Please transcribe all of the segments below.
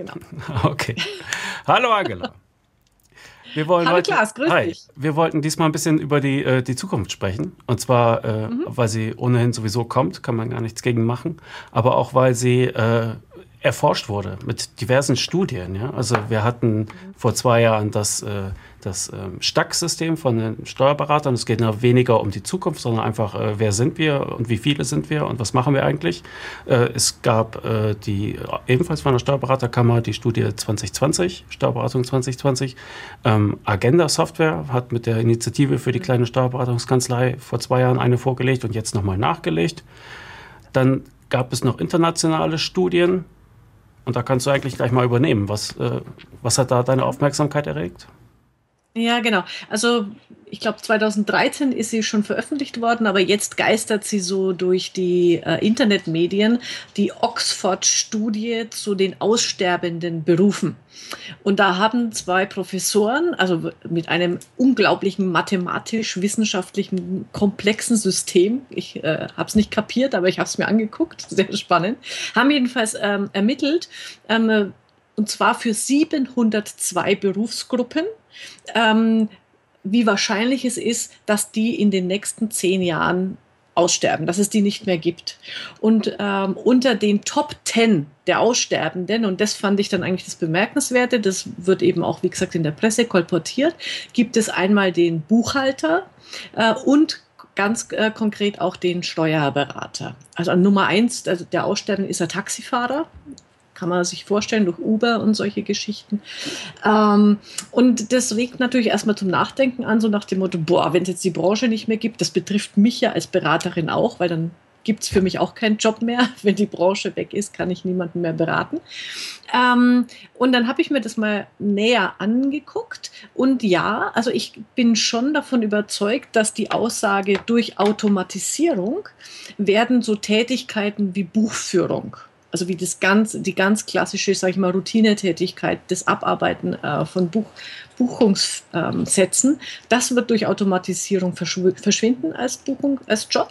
genau. Okay. Hallo Angela. Wir wollen Hallo heute, Klaas, grüß hi, dich. Wir wollten diesmal ein bisschen über die, äh, die Zukunft sprechen. Und zwar, äh, mhm. weil sie ohnehin sowieso kommt, kann man gar nichts gegen machen. Aber auch, weil sie äh, erforscht wurde mit diversen Studien. Ja? Also wir hatten vor zwei Jahren das, äh, das ähm, STAC-System von den Steuerberatern. Es geht ja weniger um die Zukunft, sondern einfach, äh, wer sind wir und wie viele sind wir und was machen wir eigentlich. Äh, es gab äh, die ebenfalls von der Steuerberaterkammer die Studie 2020, Steuerberatung 2020. Ähm, Agenda Software hat mit der Initiative für die kleine Steuerberatungskanzlei vor zwei Jahren eine vorgelegt und jetzt nochmal nachgelegt. Dann gab es noch internationale Studien, und da kannst du eigentlich gleich mal übernehmen. Was, äh, was hat da deine Aufmerksamkeit erregt? Ja, genau. Also ich glaube 2013 ist sie schon veröffentlicht worden, aber jetzt geistert sie so durch die äh, Internetmedien, die Oxford-Studie zu den aussterbenden Berufen. Und da haben zwei Professoren, also mit einem unglaublichen mathematisch-wissenschaftlichen komplexen System, ich äh, habe es nicht kapiert, aber ich habe es mir angeguckt, sehr spannend, haben jedenfalls ähm, ermittelt, ähm, und zwar für 702 Berufsgruppen ähm, wie wahrscheinlich es ist, dass die in den nächsten zehn Jahren aussterben, dass es die nicht mehr gibt. Und ähm, unter den Top 10 der Aussterbenden, und das fand ich dann eigentlich das Bemerkenswerte, das wird eben auch, wie gesagt, in der Presse kolportiert, gibt es einmal den Buchhalter äh, und ganz äh, konkret auch den Steuerberater. Also an Nummer eins, also der Aussterbende ist der Taxifahrer kann man sich vorstellen, durch Uber und solche Geschichten. Ähm, und das regt natürlich erstmal zum Nachdenken an, so nach dem Motto, boah, wenn es jetzt die Branche nicht mehr gibt, das betrifft mich ja als Beraterin auch, weil dann gibt es für mich auch keinen Job mehr. Wenn die Branche weg ist, kann ich niemanden mehr beraten. Ähm, und dann habe ich mir das mal näher angeguckt. Und ja, also ich bin schon davon überzeugt, dass die Aussage durch Automatisierung werden so Tätigkeiten wie Buchführung also wie das ganz, die ganz klassische, sage ich mal, Routinetätigkeit, das Abarbeiten äh, von Buch, Buchungssätzen, ähm, das wird durch Automatisierung verschwinden als Buchung, als Job.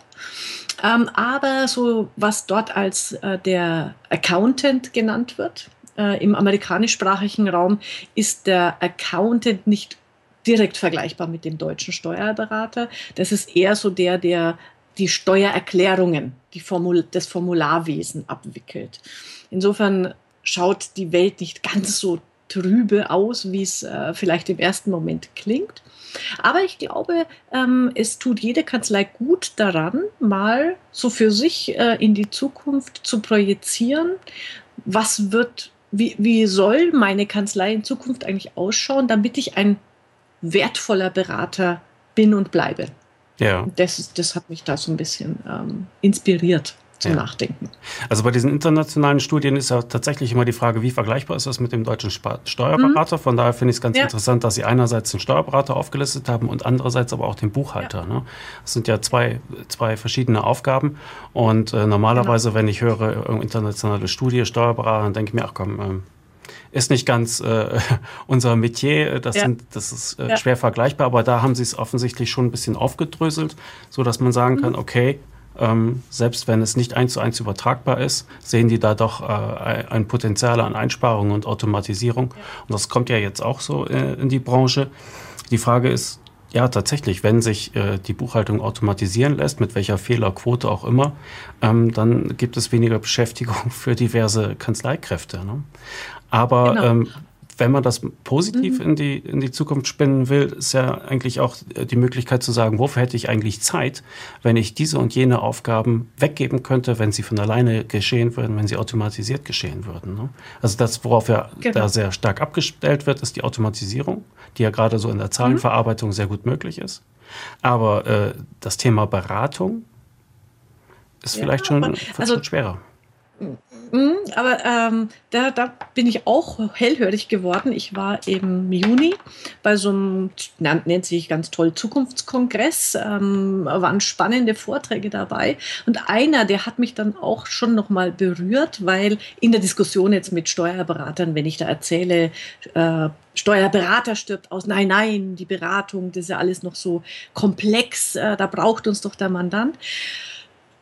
Ähm, aber so, was dort als äh, der Accountant genannt wird, äh, im amerikanischsprachigen Raum, ist der Accountant nicht direkt vergleichbar mit dem deutschen Steuerberater. Das ist eher so der, der die Steuererklärungen, die Formul das Formularwesen abwickelt. Insofern schaut die Welt nicht ganz so trübe aus, wie es äh, vielleicht im ersten Moment klingt. Aber ich glaube, ähm, es tut jede Kanzlei gut daran, mal so für sich äh, in die Zukunft zu projizieren, was wird, wie, wie soll meine Kanzlei in Zukunft eigentlich ausschauen, damit ich ein wertvoller Berater bin und bleibe. Ja. Das, das hat mich da so ein bisschen ähm, inspiriert zum ja. Nachdenken. Also bei diesen internationalen Studien ist ja tatsächlich immer die Frage, wie vergleichbar ist das mit dem deutschen Steuerberater. Mhm. Von daher finde ich es ganz ja. interessant, dass Sie einerseits den Steuerberater aufgelistet haben und andererseits aber auch den Buchhalter. Ja. Ne? Das sind ja zwei, zwei verschiedene Aufgaben. Und äh, normalerweise, genau. wenn ich höre, äh, internationale Studie, Steuerberater, dann denke ich mir, ach komm, äh, ist nicht ganz äh, unser Metier. Das, ja. sind, das ist äh, ja. schwer vergleichbar, aber da haben sie es offensichtlich schon ein bisschen aufgedröselt, so dass man sagen mhm. kann, okay, ähm, selbst wenn es nicht eins zu eins übertragbar ist, sehen die da doch äh, ein Potenzial an Einsparungen und Automatisierung. Ja. Und das kommt ja jetzt auch so äh, in die Branche. Die Frage ist, ja, tatsächlich, wenn sich äh, die Buchhaltung automatisieren lässt, mit welcher Fehlerquote auch immer, ähm, dann gibt es weniger Beschäftigung für diverse Kanzleikräfte. Ne? Aber genau. ähm, wenn man das positiv mhm. in, die, in die Zukunft spinnen will, ist ja eigentlich auch die Möglichkeit zu sagen, wofür hätte ich eigentlich Zeit, wenn ich diese und jene Aufgaben weggeben könnte, wenn sie von alleine geschehen würden, wenn sie automatisiert geschehen würden. Ne? Also das, worauf ja genau. da sehr stark abgestellt wird, ist die Automatisierung, die ja gerade so in der Zahlenverarbeitung mhm. sehr gut möglich ist. Aber äh, das Thema Beratung ist ja, vielleicht schon, also, schon schwerer. Mhm, aber ähm, da, da bin ich auch hellhörig geworden. Ich war im Juni bei so einem, nennt sich ganz toll, Zukunftskongress. Ähm, waren spannende Vorträge dabei. Und einer, der hat mich dann auch schon nochmal berührt, weil in der Diskussion jetzt mit Steuerberatern, wenn ich da erzähle, äh, Steuerberater stirbt aus, nein, nein, die Beratung, das ist ja alles noch so komplex, äh, da braucht uns doch der Mandant.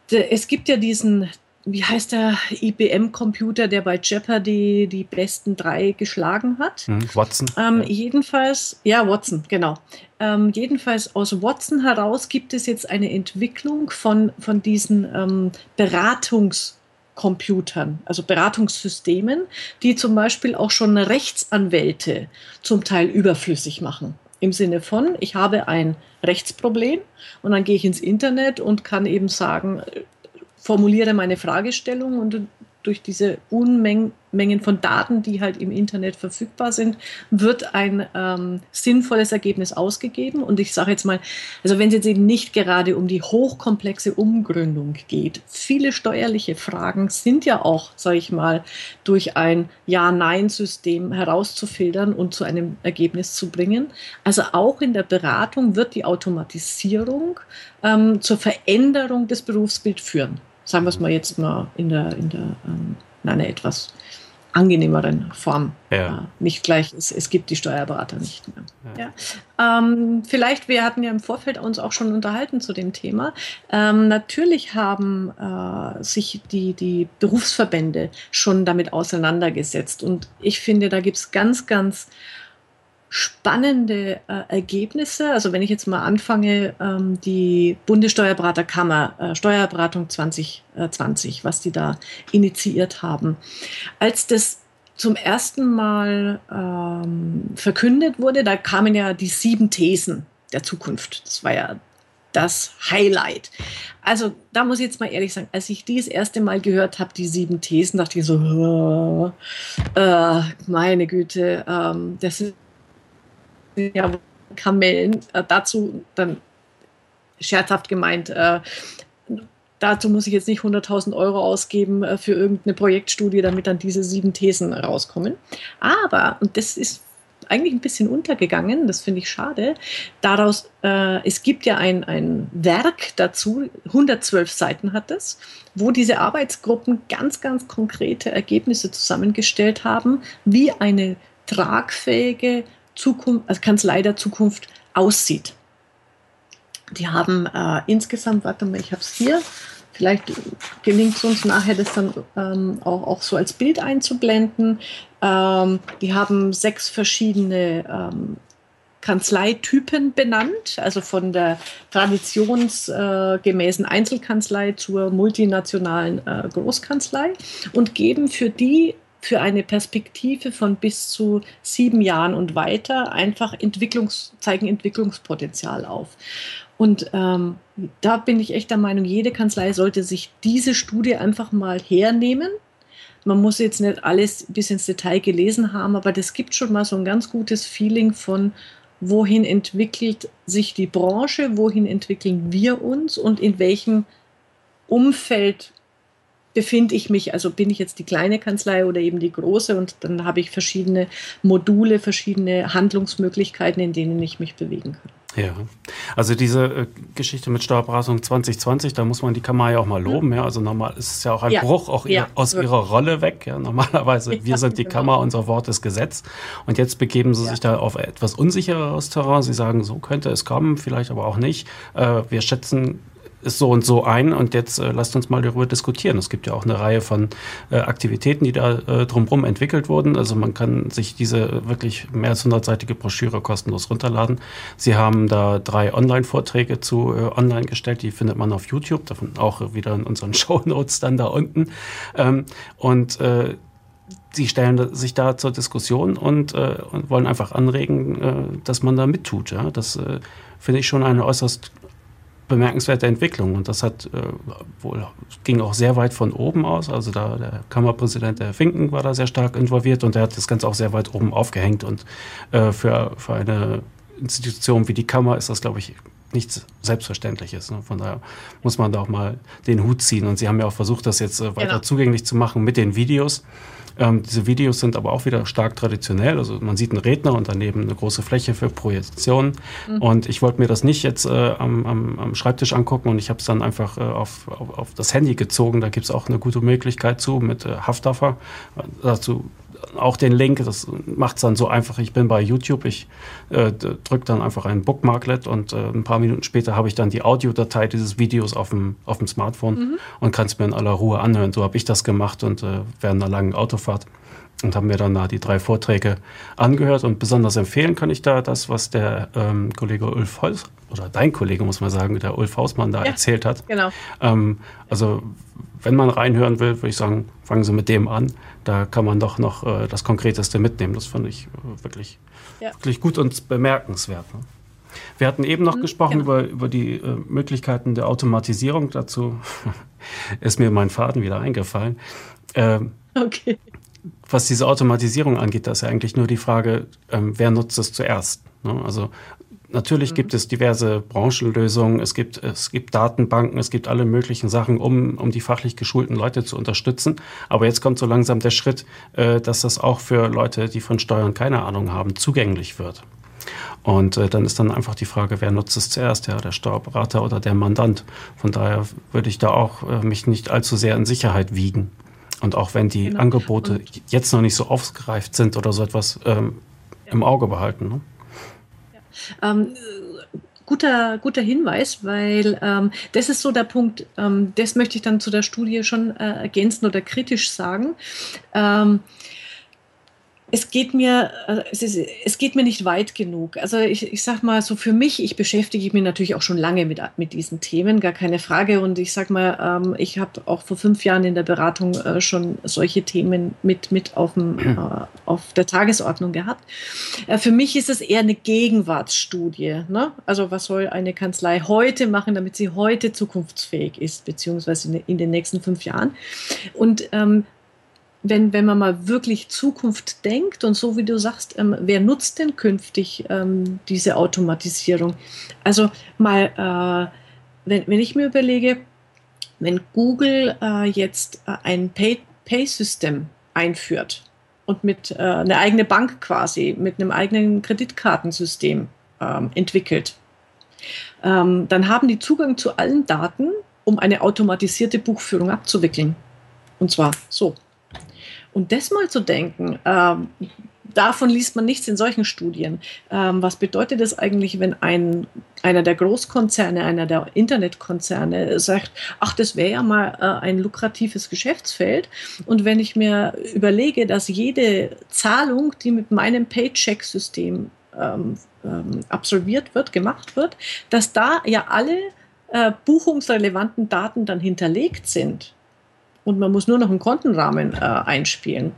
Es gibt ja diesen wie heißt der IBM-Computer, der bei Jeopardy die besten drei geschlagen hat? Hm, Watson. Ähm, ja. Jedenfalls, ja, Watson, genau. Ähm, jedenfalls aus Watson heraus gibt es jetzt eine Entwicklung von, von diesen ähm, Beratungscomputern, also Beratungssystemen, die zum Beispiel auch schon Rechtsanwälte zum Teil überflüssig machen. Im Sinne von, ich habe ein Rechtsproblem und dann gehe ich ins Internet und kann eben sagen, formuliere meine Fragestellung und durch diese Unmengen von Daten, die halt im Internet verfügbar sind, wird ein ähm, sinnvolles Ergebnis ausgegeben. Und ich sage jetzt mal, also wenn es jetzt eben nicht gerade um die hochkomplexe Umgründung geht, viele steuerliche Fragen sind ja auch, sage ich mal, durch ein Ja-Nein-System herauszufiltern und zu einem Ergebnis zu bringen. Also auch in der Beratung wird die Automatisierung ähm, zur Veränderung des Berufsbilds führen sagen wir es mal jetzt mal in der, in der ähm, in einer etwas angenehmeren Form. Ja. Äh, nicht gleich, es, es gibt die Steuerberater nicht mehr. Ja. ja. Ähm, vielleicht, wir hatten ja im Vorfeld uns auch schon unterhalten zu dem Thema. Ähm, natürlich haben äh, sich die, die Berufsverbände schon damit auseinandergesetzt. Und ich finde, da gibt es ganz, ganz spannende äh, Ergebnisse. Also wenn ich jetzt mal anfange, ähm, die Bundessteuerberaterkammer, äh, Steuerberatung 2020, was die da initiiert haben. Als das zum ersten Mal ähm, verkündet wurde, da kamen ja die sieben Thesen der Zukunft. Das war ja das Highlight. Also da muss ich jetzt mal ehrlich sagen, als ich die das erste Mal gehört habe, die sieben Thesen, dachte ich so, äh, meine Güte, ähm, das ist ja Kamellen. Äh, dazu dann scherzhaft gemeint, äh, dazu muss ich jetzt nicht 100.000 Euro ausgeben äh, für irgendeine Projektstudie, damit dann diese sieben Thesen rauskommen. Aber, und das ist eigentlich ein bisschen untergegangen, das finde ich schade, daraus, äh, es gibt ja ein, ein Werk dazu, 112 Seiten hat es, wo diese Arbeitsgruppen ganz, ganz konkrete Ergebnisse zusammengestellt haben, wie eine tragfähige Zukunft, also Kanzlei der Zukunft aussieht. Die haben äh, insgesamt, warte mal, ich habe es hier, vielleicht gelingt es uns nachher, das dann ähm, auch, auch so als Bild einzublenden. Ähm, die haben sechs verschiedene ähm, Kanzleitypen benannt, also von der traditionsgemäßen äh, Einzelkanzlei zur multinationalen äh, Großkanzlei und geben für die für eine Perspektive von bis zu sieben Jahren und weiter einfach Entwicklungs, zeigen Entwicklungspotenzial auf. Und ähm, da bin ich echt der Meinung, jede Kanzlei sollte sich diese Studie einfach mal hernehmen. Man muss jetzt nicht alles bis ins Detail gelesen haben, aber das gibt schon mal so ein ganz gutes Feeling von, wohin entwickelt sich die Branche, wohin entwickeln wir uns und in welchem Umfeld befinde ich mich, also bin ich jetzt die kleine Kanzlei oder eben die große und dann habe ich verschiedene Module, verschiedene Handlungsmöglichkeiten, in denen ich mich bewegen kann. Ja, also diese äh, Geschichte mit Steuerberatung 2020, da muss man die Kammer ja auch mal loben. Ja, also normal ist es ja auch ein ja. Bruch auch ja, aus wirklich. ihrer Rolle weg. Ja, normalerweise wir sind die genau. Kammer, unser Wort ist Gesetz. Und jetzt begeben sie sich da auf etwas unsicheres Terrain. Sie sagen, so könnte es kommen, vielleicht aber auch nicht. Äh, wir schätzen ist so und so ein und jetzt äh, lasst uns mal darüber diskutieren. Es gibt ja auch eine Reihe von äh, Aktivitäten, die da äh, drumherum entwickelt wurden. Also man kann sich diese wirklich mehr als 100-seitige Broschüre kostenlos runterladen. Sie haben da drei Online-Vorträge zu äh, online gestellt, die findet man auf YouTube, davon auch wieder in unseren Show Notes dann da unten. Ähm, und äh, sie stellen sich da zur Diskussion und, äh, und wollen einfach anregen, äh, dass man da mittut. Ja? Das äh, finde ich schon eine äußerst bemerkenswerte Entwicklung. Und das hat äh, wohl, ging auch sehr weit von oben aus. Also da der Kammerpräsident der Finken war da sehr stark involviert und der hat das Ganze auch sehr weit oben aufgehängt. Und äh, für, für eine Institution wie die Kammer ist das, glaube ich, nichts Selbstverständliches. Ne? Von daher muss man da auch mal den Hut ziehen. Und sie haben ja auch versucht, das jetzt äh, weiter genau. zugänglich zu machen mit den Videos. Ähm, diese Videos sind aber auch wieder stark traditionell. Also man sieht einen Redner und daneben eine große Fläche für Projektionen. Mhm. Und ich wollte mir das nicht jetzt äh, am, am, am, Schreibtisch angucken und ich habe es dann einfach äh, auf, auf, auf, das Handy gezogen. Da gibt es auch eine gute Möglichkeit zu mit äh, Haftaffer. Dazu auch den Link, das macht es dann so einfach. Ich bin bei YouTube, ich äh, drücke dann einfach ein Bookmarklet und äh, ein paar Minuten später habe ich dann die Audiodatei dieses Videos auf dem, auf dem Smartphone mhm. und kann es mir in aller Ruhe anhören. So habe ich das gemacht und äh, während einer langen Autofahrt und habe mir dann da die drei Vorträge angehört und besonders empfehlen kann ich da das, was der ähm, Kollege Ulf Holz oder dein Kollege muss man sagen, der Ulf Hausmann da ja, erzählt hat. Genau. Ähm, also wenn man reinhören will, würde ich sagen, fangen Sie mit dem an. Da kann man doch noch äh, das Konkreteste mitnehmen. Das fand ich äh, wirklich, ja. wirklich gut und bemerkenswert. Ne? Wir hatten eben noch mhm, gesprochen genau. über, über die äh, Möglichkeiten der Automatisierung. Dazu ist mir mein Faden wieder eingefallen. Ähm, okay was diese Automatisierung angeht, da ist ja eigentlich nur die Frage, ähm, wer nutzt es zuerst. Ne? Also natürlich mhm. gibt es diverse Branchenlösungen, es gibt, es gibt Datenbanken, es gibt alle möglichen Sachen, um, um die fachlich geschulten Leute zu unterstützen. Aber jetzt kommt so langsam der Schritt, äh, dass das auch für Leute, die von Steuern keine Ahnung haben, zugänglich wird. Und äh, dann ist dann einfach die Frage, wer nutzt es zuerst, ja, der Steuerberater oder der Mandant. Von daher würde ich da auch äh, mich nicht allzu sehr in Sicherheit wiegen. Und auch wenn die genau. Angebote und jetzt noch nicht so ausgereift sind oder so etwas ähm, ja. im Auge behalten. Ne? Ähm, guter, guter Hinweis, weil ähm, das ist so der Punkt, ähm, das möchte ich dann zu der Studie schon äh, ergänzen oder kritisch sagen. Ähm, es geht mir, äh, es, ist, es geht mir nicht weit genug. Also ich, ich sag mal, so für mich, ich beschäftige mich natürlich auch schon lange mit, mit diesen Themen, gar keine Frage. Und ich sag mal, ähm, ich habe auch vor fünf Jahren in der Beratung äh, schon solche Themen mit, mit auf, dem, äh, auf der Tagesordnung gehabt. Äh, für mich ist es eher eine Gegenwartsstudie. Ne? Also was soll eine Kanzlei heute machen, damit sie heute zukunftsfähig ist, beziehungsweise in, in den nächsten fünf Jahren. Und ähm, wenn, wenn man mal wirklich Zukunft denkt und so wie du sagst, ähm, wer nutzt denn künftig ähm, diese Automatisierung? Also mal, äh, wenn, wenn ich mir überlege, wenn Google äh, jetzt äh, ein Pay-System einführt und mit äh, eine eigene Bank quasi, mit einem eigenen Kreditkartensystem ähm, entwickelt, ähm, dann haben die Zugang zu allen Daten, um eine automatisierte Buchführung abzuwickeln. Und zwar so. Und das mal zu denken, ähm, davon liest man nichts in solchen Studien. Ähm, was bedeutet das eigentlich, wenn ein, einer der Großkonzerne, einer der Internetkonzerne sagt, ach, das wäre ja mal äh, ein lukratives Geschäftsfeld. Und wenn ich mir überlege, dass jede Zahlung, die mit meinem Paycheck-System ähm, ähm, absolviert wird, gemacht wird, dass da ja alle äh, buchungsrelevanten Daten dann hinterlegt sind und man muss nur noch einen Kontenrahmen äh, einspielen.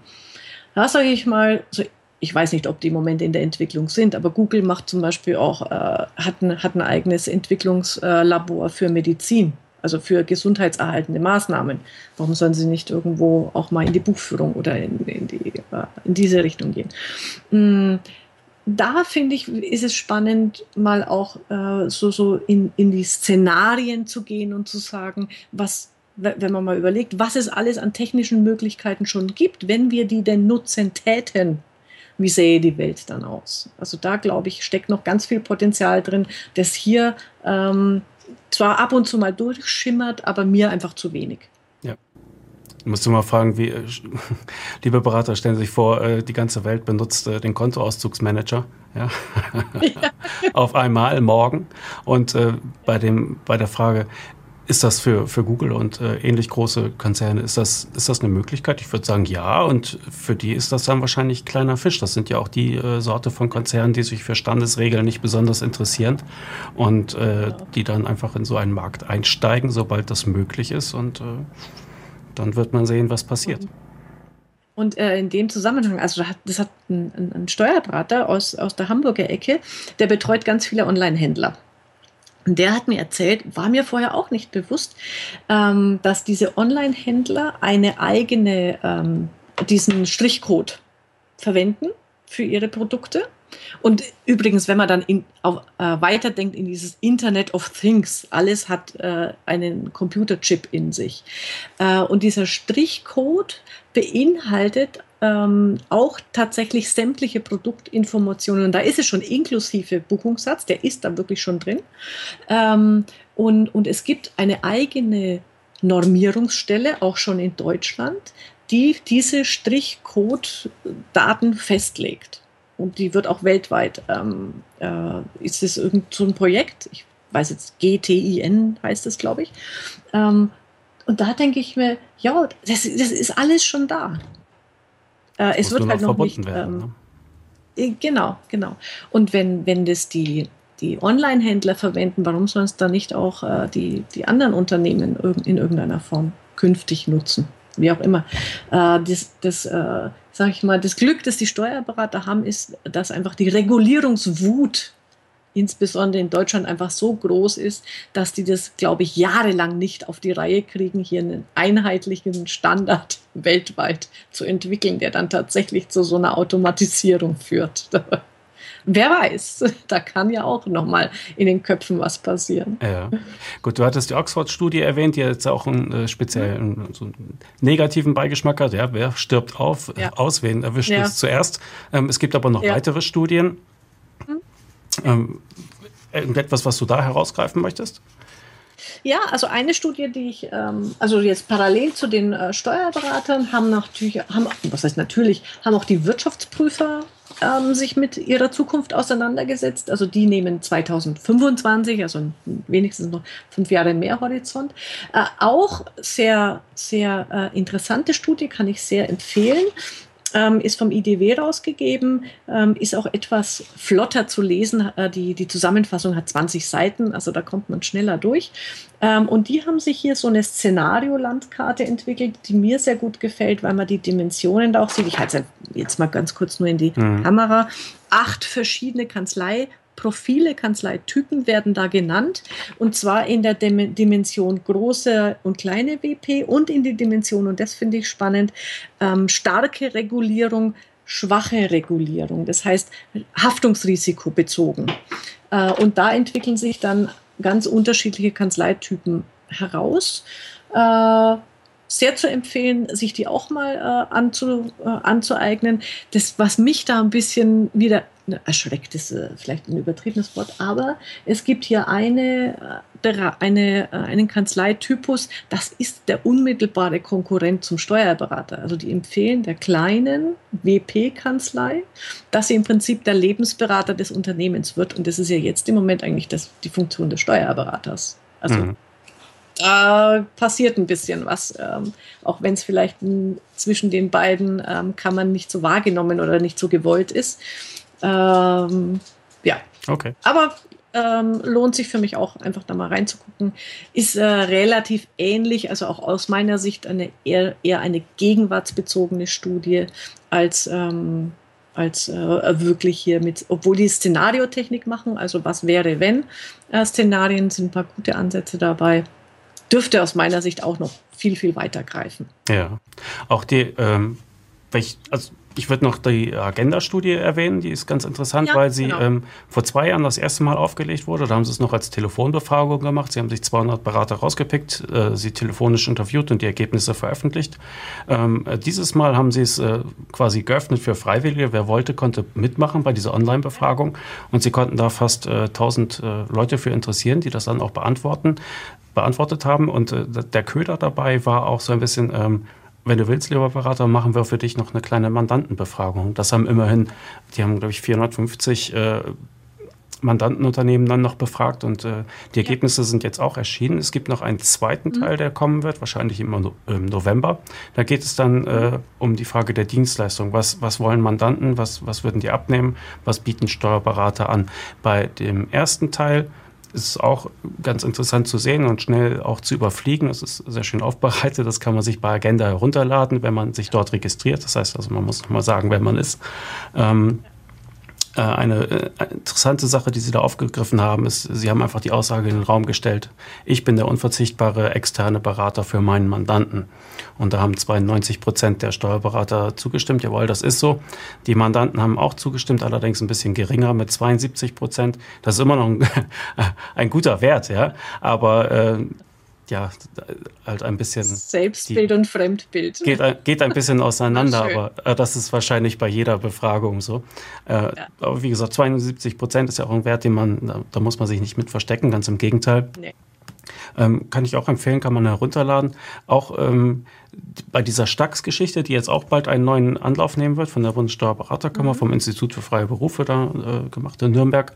Da sage ich mal, also ich weiß nicht, ob die im Moment in der Entwicklung sind, aber Google macht zum Beispiel auch, äh, hat, ein, hat ein eigenes Entwicklungslabor für Medizin, also für gesundheitserhaltende Maßnahmen. Warum sollen sie nicht irgendwo auch mal in die Buchführung oder in, in, die, äh, in diese Richtung gehen? Mm, da finde ich, ist es spannend, mal auch äh, so, so in, in die Szenarien zu gehen und zu sagen, was wenn man mal überlegt, was es alles an technischen Möglichkeiten schon gibt, wenn wir die denn nutzen täten, wie sähe die Welt dann aus? Also da, glaube ich, steckt noch ganz viel Potenzial drin, das hier ähm, zwar ab und zu mal durchschimmert, aber mir einfach zu wenig. Ja. Musst du mal fragen, wie, äh, liebe Berater, stellen Sie sich vor, äh, die ganze Welt benutzt äh, den Kontoauszugsmanager ja? ja. auf einmal morgen. Und äh, bei, dem, bei der Frage, ist das für, für Google und äh, ähnlich große Konzerne, ist das, ist das eine Möglichkeit? Ich würde sagen, ja. Und für die ist das dann wahrscheinlich kleiner Fisch. Das sind ja auch die äh, Sorte von Konzernen, die sich für Standesregeln nicht besonders interessieren und äh, die dann einfach in so einen Markt einsteigen, sobald das möglich ist. Und äh, dann wird man sehen, was passiert. Und äh, in dem Zusammenhang, also das hat ein, ein Steuerberater aus, aus der Hamburger Ecke, der betreut ganz viele Online-Händler. Und der hat mir erzählt, war mir vorher auch nicht bewusst, ähm, dass diese Online-Händler eine eigene, ähm, diesen Strichcode verwenden für ihre Produkte. Und übrigens, wenn man dann in, auf, äh, weiterdenkt in dieses Internet of Things, alles hat äh, einen Computerchip in sich. Äh, und dieser Strichcode beinhaltet ähm, auch tatsächlich sämtliche Produktinformationen. Und da ist es schon inklusive Buchungssatz, der ist da wirklich schon drin. Ähm, und, und es gibt eine eigene Normierungsstelle, auch schon in Deutschland, die diese Strichcode-Daten festlegt. Und die wird auch weltweit. Ähm, äh, ist es irgend so ein Projekt? Ich weiß jetzt, GTIN heißt es, glaube ich. Ähm, und da denke ich mir, ja, das, das ist alles schon da. Äh, es wird halt noch nicht. Werden, ähm, ne? Genau, genau. Und wenn, wenn das die, die Online-Händler verwenden, warum sollen es dann nicht auch äh, die, die anderen Unternehmen in irgendeiner Form künftig nutzen? Wie auch immer. Äh, das, das äh, sag ich mal, das Glück, das die Steuerberater haben, ist, dass einfach die Regulierungswut insbesondere in Deutschland einfach so groß ist, dass die das, glaube ich, jahrelang nicht auf die Reihe kriegen, hier einen einheitlichen Standard weltweit zu entwickeln, der dann tatsächlich zu so einer Automatisierung führt. Wer weiß, da kann ja auch nochmal in den Köpfen was passieren. Ja. Gut, du hattest die Oxford-Studie erwähnt, die jetzt auch einen äh, speziellen so einen negativen Beigeschmack hat. Ja, wer stirbt auf, ja. aus, wen erwischt ja. es zuerst? Ähm, es gibt aber noch ja. weitere Studien. Ähm, irgendetwas, was du da herausgreifen möchtest? Ja, also eine Studie, die ich, ähm, also jetzt parallel zu den äh, Steuerberatern haben natürlich, haben, was heißt natürlich, haben auch die Wirtschaftsprüfer ähm, sich mit ihrer Zukunft auseinandergesetzt. Also die nehmen 2025, also wenigstens noch fünf Jahre mehr Horizont. Äh, auch sehr, sehr äh, interessante Studie, kann ich sehr empfehlen ähm, ist vom IDW rausgegeben, ähm, ist auch etwas flotter zu lesen. Äh, die, die Zusammenfassung hat 20 Seiten, also da kommt man schneller durch. Ähm, und die haben sich hier so eine Szenario-Landkarte entwickelt, die mir sehr gut gefällt, weil man die Dimensionen da auch sieht. Ich halte jetzt mal ganz kurz nur in die mhm. Kamera. Acht verschiedene Kanzlei Profile, Kanzleitypen werden da genannt. Und zwar in der Dimension große und kleine WP und in die Dimension, und das finde ich spannend, ähm, starke Regulierung, schwache Regulierung. Das heißt, Haftungsrisiko bezogen. Äh, und da entwickeln sich dann ganz unterschiedliche Kanzleitypen heraus. Äh, sehr zu empfehlen, sich die auch mal äh, anzu, äh, anzueignen. Das, was mich da ein bisschen wieder erschreckt ist äh, vielleicht ein übertriebenes Wort, aber es gibt hier eine, äh, eine, äh, einen Kanzleitypus, das ist der unmittelbare Konkurrent zum Steuerberater. Also die empfehlen der kleinen WP-Kanzlei, dass sie im Prinzip der Lebensberater des Unternehmens wird. Und das ist ja jetzt im Moment eigentlich das, die Funktion des Steuerberaters. Also mhm da passiert ein bisschen was. Ähm, auch wenn es vielleicht zwischen den beiden ähm, Kammern nicht so wahrgenommen oder nicht so gewollt ist. Ähm, ja. Okay. Aber ähm, lohnt sich für mich auch einfach da mal reinzugucken. Ist äh, relativ ähnlich, also auch aus meiner Sicht eine eher, eher eine gegenwartsbezogene Studie als, ähm, als äh, wirklich hier mit, obwohl die Szenariotechnik machen, also was wäre, wenn äh, Szenarien sind ein paar gute Ansätze dabei dürfte aus meiner Sicht auch noch viel, viel weiter greifen. Ja, auch die, ähm, also ich würde noch die Agenda-Studie erwähnen, die ist ganz interessant, ja, weil sie genau. ähm, vor zwei Jahren das erste Mal aufgelegt wurde. Da haben sie es noch als Telefonbefragung gemacht. Sie haben sich 200 Berater rausgepickt, äh, sie telefonisch interviewt und die Ergebnisse veröffentlicht. Ähm, äh, dieses Mal haben sie es äh, quasi geöffnet für Freiwillige. Wer wollte, konnte mitmachen bei dieser Online-Befragung. Und sie konnten da fast 1000 äh, Leute für interessieren, die das dann auch beantworten beantwortet haben. Und äh, der Köder dabei war auch so ein bisschen, ähm, wenn du willst, lieber Berater, machen wir für dich noch eine kleine Mandantenbefragung. Das haben immerhin, die haben, glaube ich, 450 äh, Mandantenunternehmen dann noch befragt und äh, die Ergebnisse ja. sind jetzt auch erschienen. Es gibt noch einen zweiten mhm. Teil, der kommen wird, wahrscheinlich im, im November. Da geht es dann äh, um die Frage der Dienstleistung. Was, was wollen Mandanten? Was, was würden die abnehmen? Was bieten Steuerberater an? Bei dem ersten Teil ist auch ganz interessant zu sehen und schnell auch zu überfliegen. Es ist sehr schön aufbereitet. Das kann man sich bei Agenda herunterladen, wenn man sich dort registriert. Das heißt also, man muss nochmal sagen, wer man ist. Ähm, äh, eine äh, interessante Sache, die Sie da aufgegriffen haben, ist, Sie haben einfach die Aussage in den Raum gestellt, ich bin der unverzichtbare externe Berater für meinen Mandanten. Und da haben 92 Prozent der Steuerberater zugestimmt, jawohl, das ist so. Die Mandanten haben auch zugestimmt, allerdings ein bisschen geringer mit 72 Prozent. Das ist immer noch ein, ein guter Wert, ja. Aber äh, ja, halt ein bisschen. Selbstbild die, und Fremdbild. Geht, geht ein bisschen auseinander, aber äh, das ist wahrscheinlich bei jeder Befragung so. Äh, ja. Aber wie gesagt, 72 Prozent ist ja auch ein Wert, den man, da, da, muss man sich nicht mit verstecken, ganz im Gegenteil. Nee. Ähm, kann ich auch empfehlen, kann man herunterladen. Auch ähm, bei dieser Stax-Geschichte, die jetzt auch bald einen neuen Anlauf nehmen wird, von der Bundessteuerberaterkammer, mhm. vom Institut für freie Berufe da äh, gemacht in Nürnberg,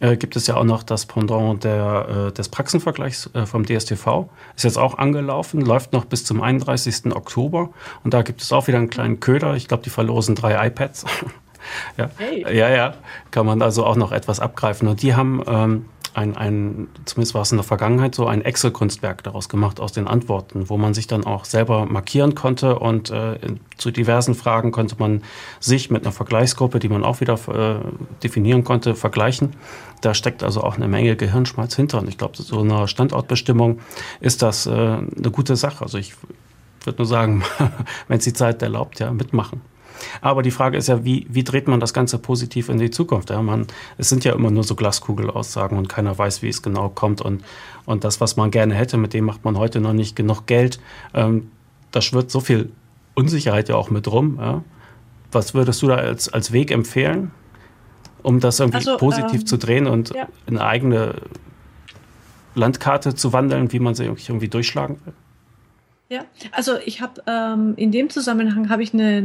äh, gibt es ja auch noch das Pendant der, äh, des Praxenvergleichs äh, vom DSTV. Ist jetzt auch angelaufen, läuft noch bis zum 31. Oktober. Und da gibt es auch wieder einen kleinen Köder. Ich glaube, die verlosen drei iPads. ja. Hey. ja, ja, kann man also auch noch etwas abgreifen. Und die haben ähm, ein, ein, zumindest war es in der Vergangenheit so, ein Excel-Kunstwerk daraus gemacht aus den Antworten, wo man sich dann auch selber markieren konnte und äh, zu diversen Fragen konnte man sich mit einer Vergleichsgruppe, die man auch wieder äh, definieren konnte, vergleichen. Da steckt also auch eine Menge Gehirnschmalz hinter und ich glaube, so eine Standortbestimmung ist das äh, eine gute Sache. Also ich würde nur sagen, wenn es die Zeit erlaubt, ja, mitmachen. Aber die Frage ist ja, wie, wie dreht man das Ganze positiv in die Zukunft? Ja, man, es sind ja immer nur so Glaskugelaussagen und keiner weiß, wie es genau kommt. Und, und das, was man gerne hätte, mit dem macht man heute noch nicht genug Geld. Ähm, da schwirrt so viel Unsicherheit ja auch mit rum. Ja? Was würdest du da als, als Weg empfehlen, um das irgendwie also, positiv ähm, zu drehen und ja. eine eigene Landkarte zu wandeln, wie man sie irgendwie durchschlagen will? Ja, also ich habe ähm, in dem Zusammenhang habe ich eine,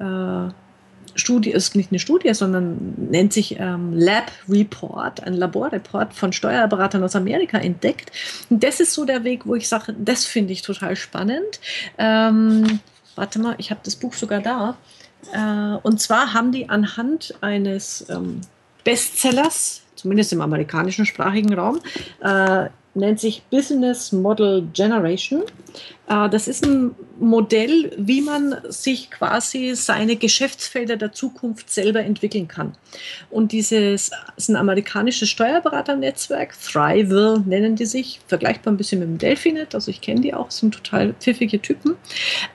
eine äh, Studie, ist nicht eine Studie, sondern nennt sich ähm, Lab Report, ein Laborreport von Steuerberatern aus Amerika entdeckt. Und das ist so der Weg, wo ich sage, das finde ich total spannend. Ähm, warte mal, ich habe das Buch sogar da. Äh, und zwar haben die anhand eines ähm, Bestsellers, zumindest im amerikanischen sprachigen Raum, äh, nennt sich Business Model Generation. Äh, das ist ein Modell, wie man sich quasi seine Geschäftsfelder der Zukunft selber entwickeln kann. Und dieses ist ein amerikanisches Steuerberaternetzwerk, Thrive nennen die sich, vergleichbar ein bisschen mit dem Delphinet, also ich kenne die auch, sind total pfiffige Typen,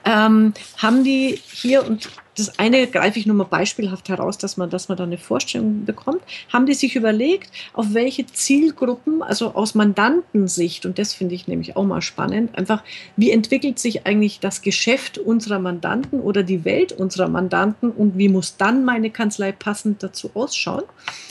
ähm, haben die hier und das eine greife ich nur mal beispielhaft heraus, dass man, dass man da eine Vorstellung bekommt. Haben die sich überlegt, auf welche Zielgruppen, also aus Mandantensicht, und das finde ich nämlich auch mal spannend, einfach, wie entwickelt sich eigentlich das Geschäft unserer Mandanten oder die Welt unserer Mandanten und wie muss dann meine Kanzlei passend dazu ausschauen?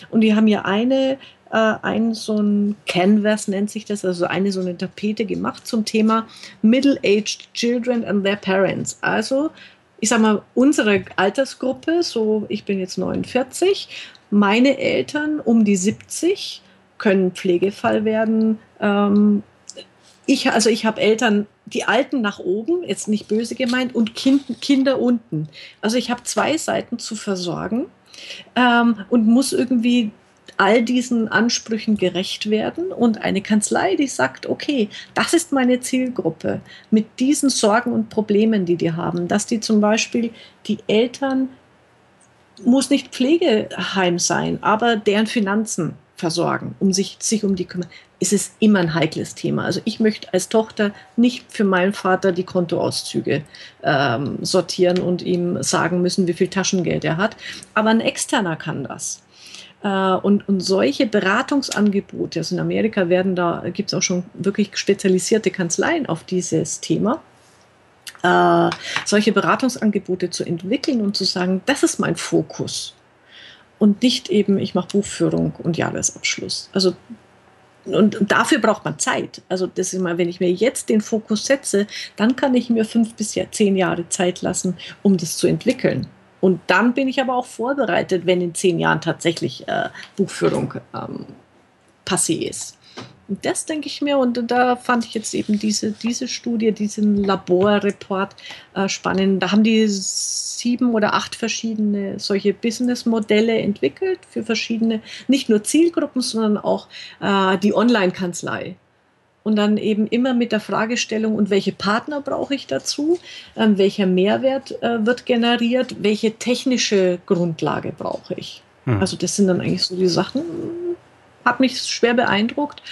Und die haben ja eine äh, ein so ein Canvas nennt sich das, also eine so eine Tapete gemacht zum Thema Middle-aged Children and their Parents. Also ich sag mal, unsere Altersgruppe, so ich bin jetzt 49, meine Eltern um die 70 können Pflegefall werden. Ähm, ich, also ich habe Eltern, die Alten nach oben, jetzt nicht böse gemeint, und kind, Kinder unten. Also ich habe zwei Seiten zu versorgen ähm, und muss irgendwie all diesen Ansprüchen gerecht werden und eine Kanzlei, die sagt, okay, das ist meine Zielgruppe mit diesen Sorgen und Problemen, die die haben, dass die zum Beispiel die Eltern muss nicht Pflegeheim sein, aber deren Finanzen versorgen, um sich, sich um die kümmern, ist es immer ein heikles Thema. Also ich möchte als Tochter nicht für meinen Vater die Kontoauszüge ähm, sortieren und ihm sagen müssen, wie viel Taschengeld er hat. Aber ein Externer kann das. Äh, und, und solche Beratungsangebote, also in Amerika werden da, gibt es auch schon wirklich spezialisierte Kanzleien auf dieses Thema. Äh, solche Beratungsangebote zu entwickeln und zu sagen, das ist mein Fokus. Und nicht eben, ich mache Buchführung und Jahresabschluss. Also und, und, dafür braucht man Zeit. Also das ist immer, wenn ich mir jetzt den Fokus setze, dann kann ich mir fünf bis zehn Jahre Zeit lassen, um das zu entwickeln. Und dann bin ich aber auch vorbereitet, wenn in zehn Jahren tatsächlich äh, Buchführung ähm, passé ist. Und das denke ich mir, und da fand ich jetzt eben diese, diese Studie, diesen Laborreport äh, spannend. Da haben die sieben oder acht verschiedene solche Businessmodelle entwickelt für verschiedene, nicht nur Zielgruppen, sondern auch äh, die Online-Kanzlei und dann eben immer mit der Fragestellung, und welche Partner brauche ich dazu, ähm, welcher Mehrwert äh, wird generiert, welche technische Grundlage brauche ich. Hm. Also das sind dann eigentlich so die Sachen, hat mich schwer beeindruckt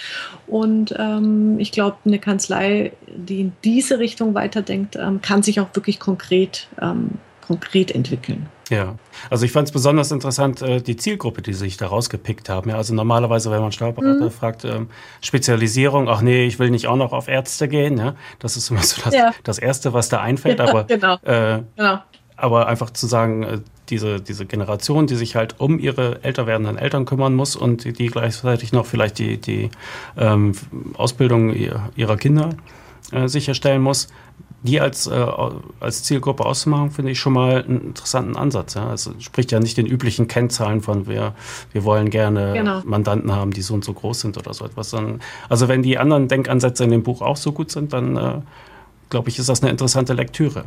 und ähm, ich glaube, eine Kanzlei, die in diese Richtung weiterdenkt, ähm, kann sich auch wirklich konkret, ähm, konkret entwickeln. Ja, also ich fand es besonders interessant, äh, die Zielgruppe, die sich da rausgepickt haben. Ja, also normalerweise, wenn man Steuerberater mhm. fragt, ähm, Spezialisierung, ach nee, ich will nicht auch noch auf Ärzte gehen. Ja, das ist immer so das, ja. das Erste, was da einfällt. aber, genau. Äh, genau. aber einfach zu sagen, äh, diese, diese Generation, die sich halt um ihre älter werdenden Eltern kümmern muss und die, die gleichzeitig noch vielleicht die, die ähm, Ausbildung ihrer Kinder äh, sicherstellen muss, die als, äh, als Zielgruppe auszumachen, finde ich schon mal einen interessanten Ansatz. Ja? Also spricht ja nicht den üblichen Kennzahlen von wir, wir wollen gerne genau. Mandanten haben, die so und so groß sind oder so etwas. Sondern, also wenn die anderen Denkansätze in dem Buch auch so gut sind, dann äh, glaube ich, ist das eine interessante Lektüre.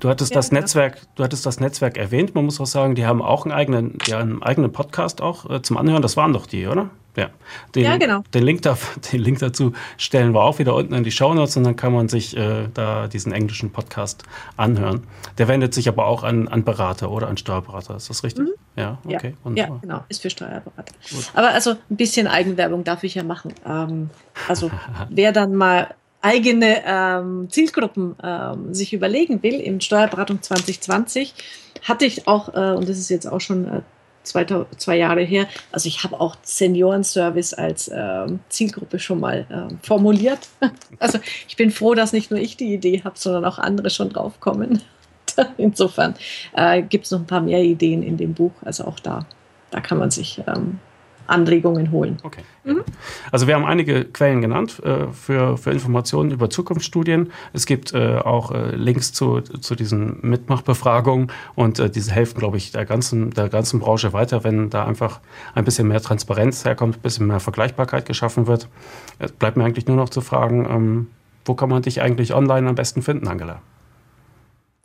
Du hattest ja, das Netzwerk, du hattest das Netzwerk erwähnt. Man muss auch sagen, die haben auch einen eigenen, ja, einen eigenen Podcast auch äh, zum Anhören. Das waren doch die, oder? Ja. Den, ja, genau. Den Link, da, den Link dazu stellen wir auch wieder unten in die Shownotes und dann kann man sich äh, da diesen englischen Podcast anhören. Der wendet sich aber auch an, an Berater oder an Steuerberater. Ist das richtig? Mhm. Ja, okay. Ja, ja, genau. Ist für Steuerberater. Gut. Aber also ein bisschen Eigenwerbung darf ich ja machen. Ähm, also wer dann mal eigene ähm, Zielgruppen ähm, sich überlegen will, in Steuerberatung 2020 hatte ich auch, äh, und das ist jetzt auch schon äh, zwei, zwei Jahre her, also ich habe auch Seniorenservice als äh, Zielgruppe schon mal äh, formuliert. Also ich bin froh, dass nicht nur ich die Idee habe, sondern auch andere schon draufkommen. Insofern äh, gibt es noch ein paar mehr Ideen in dem Buch, also auch da, da kann man sich ähm, Anregungen holen. Okay. Mhm. Also wir haben einige Quellen genannt äh, für, für Informationen über Zukunftsstudien. Es gibt äh, auch äh, Links zu, zu diesen Mitmachbefragungen und äh, diese helfen, glaube ich, der ganzen, der ganzen Branche weiter, wenn da einfach ein bisschen mehr Transparenz herkommt, ein bisschen mehr Vergleichbarkeit geschaffen wird. Es bleibt mir eigentlich nur noch zu fragen, ähm, wo kann man dich eigentlich online am besten finden, Angela?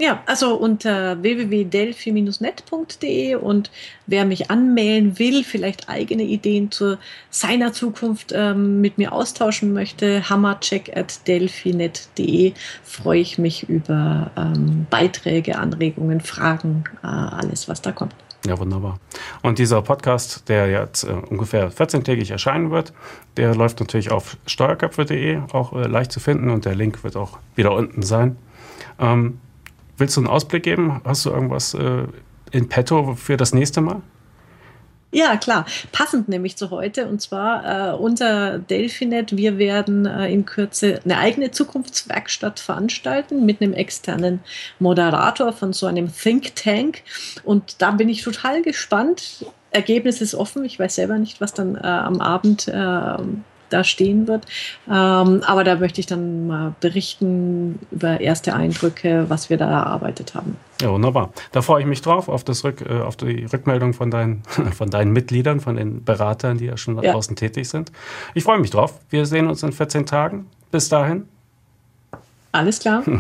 Ja, also unter www.delphi-net.de und wer mich anmelden will, vielleicht eigene Ideen zu seiner Zukunft ähm, mit mir austauschen möchte, hammercheck at delphinet.de, freue ich mich über ähm, Beiträge, Anregungen, Fragen, äh, alles, was da kommt. Ja, wunderbar. Und dieser Podcast, der jetzt äh, ungefähr 14-tägig erscheinen wird, der läuft natürlich auf steuerköpfe.de, auch äh, leicht zu finden und der Link wird auch wieder unten sein. Ähm, Willst du einen Ausblick geben? Hast du irgendwas äh, in petto für das nächste Mal? Ja, klar. Passend nämlich zu heute. Und zwar äh, unter Delphinet. Wir werden äh, in Kürze eine eigene Zukunftswerkstatt veranstalten mit einem externen Moderator von so einem Think Tank. Und da bin ich total gespannt. Ergebnis ist offen. Ich weiß selber nicht, was dann äh, am Abend äh, da stehen wird. Ähm, aber da möchte ich dann mal berichten über erste Eindrücke, was wir da erarbeitet haben. Ja, wunderbar. Da freue ich mich drauf, auf, das Rück, äh, auf die Rückmeldung von deinen, von deinen Mitgliedern, von den Beratern, die ja schon da ja. draußen tätig sind. Ich freue mich drauf. Wir sehen uns in 14 Tagen. Bis dahin. Alles klar.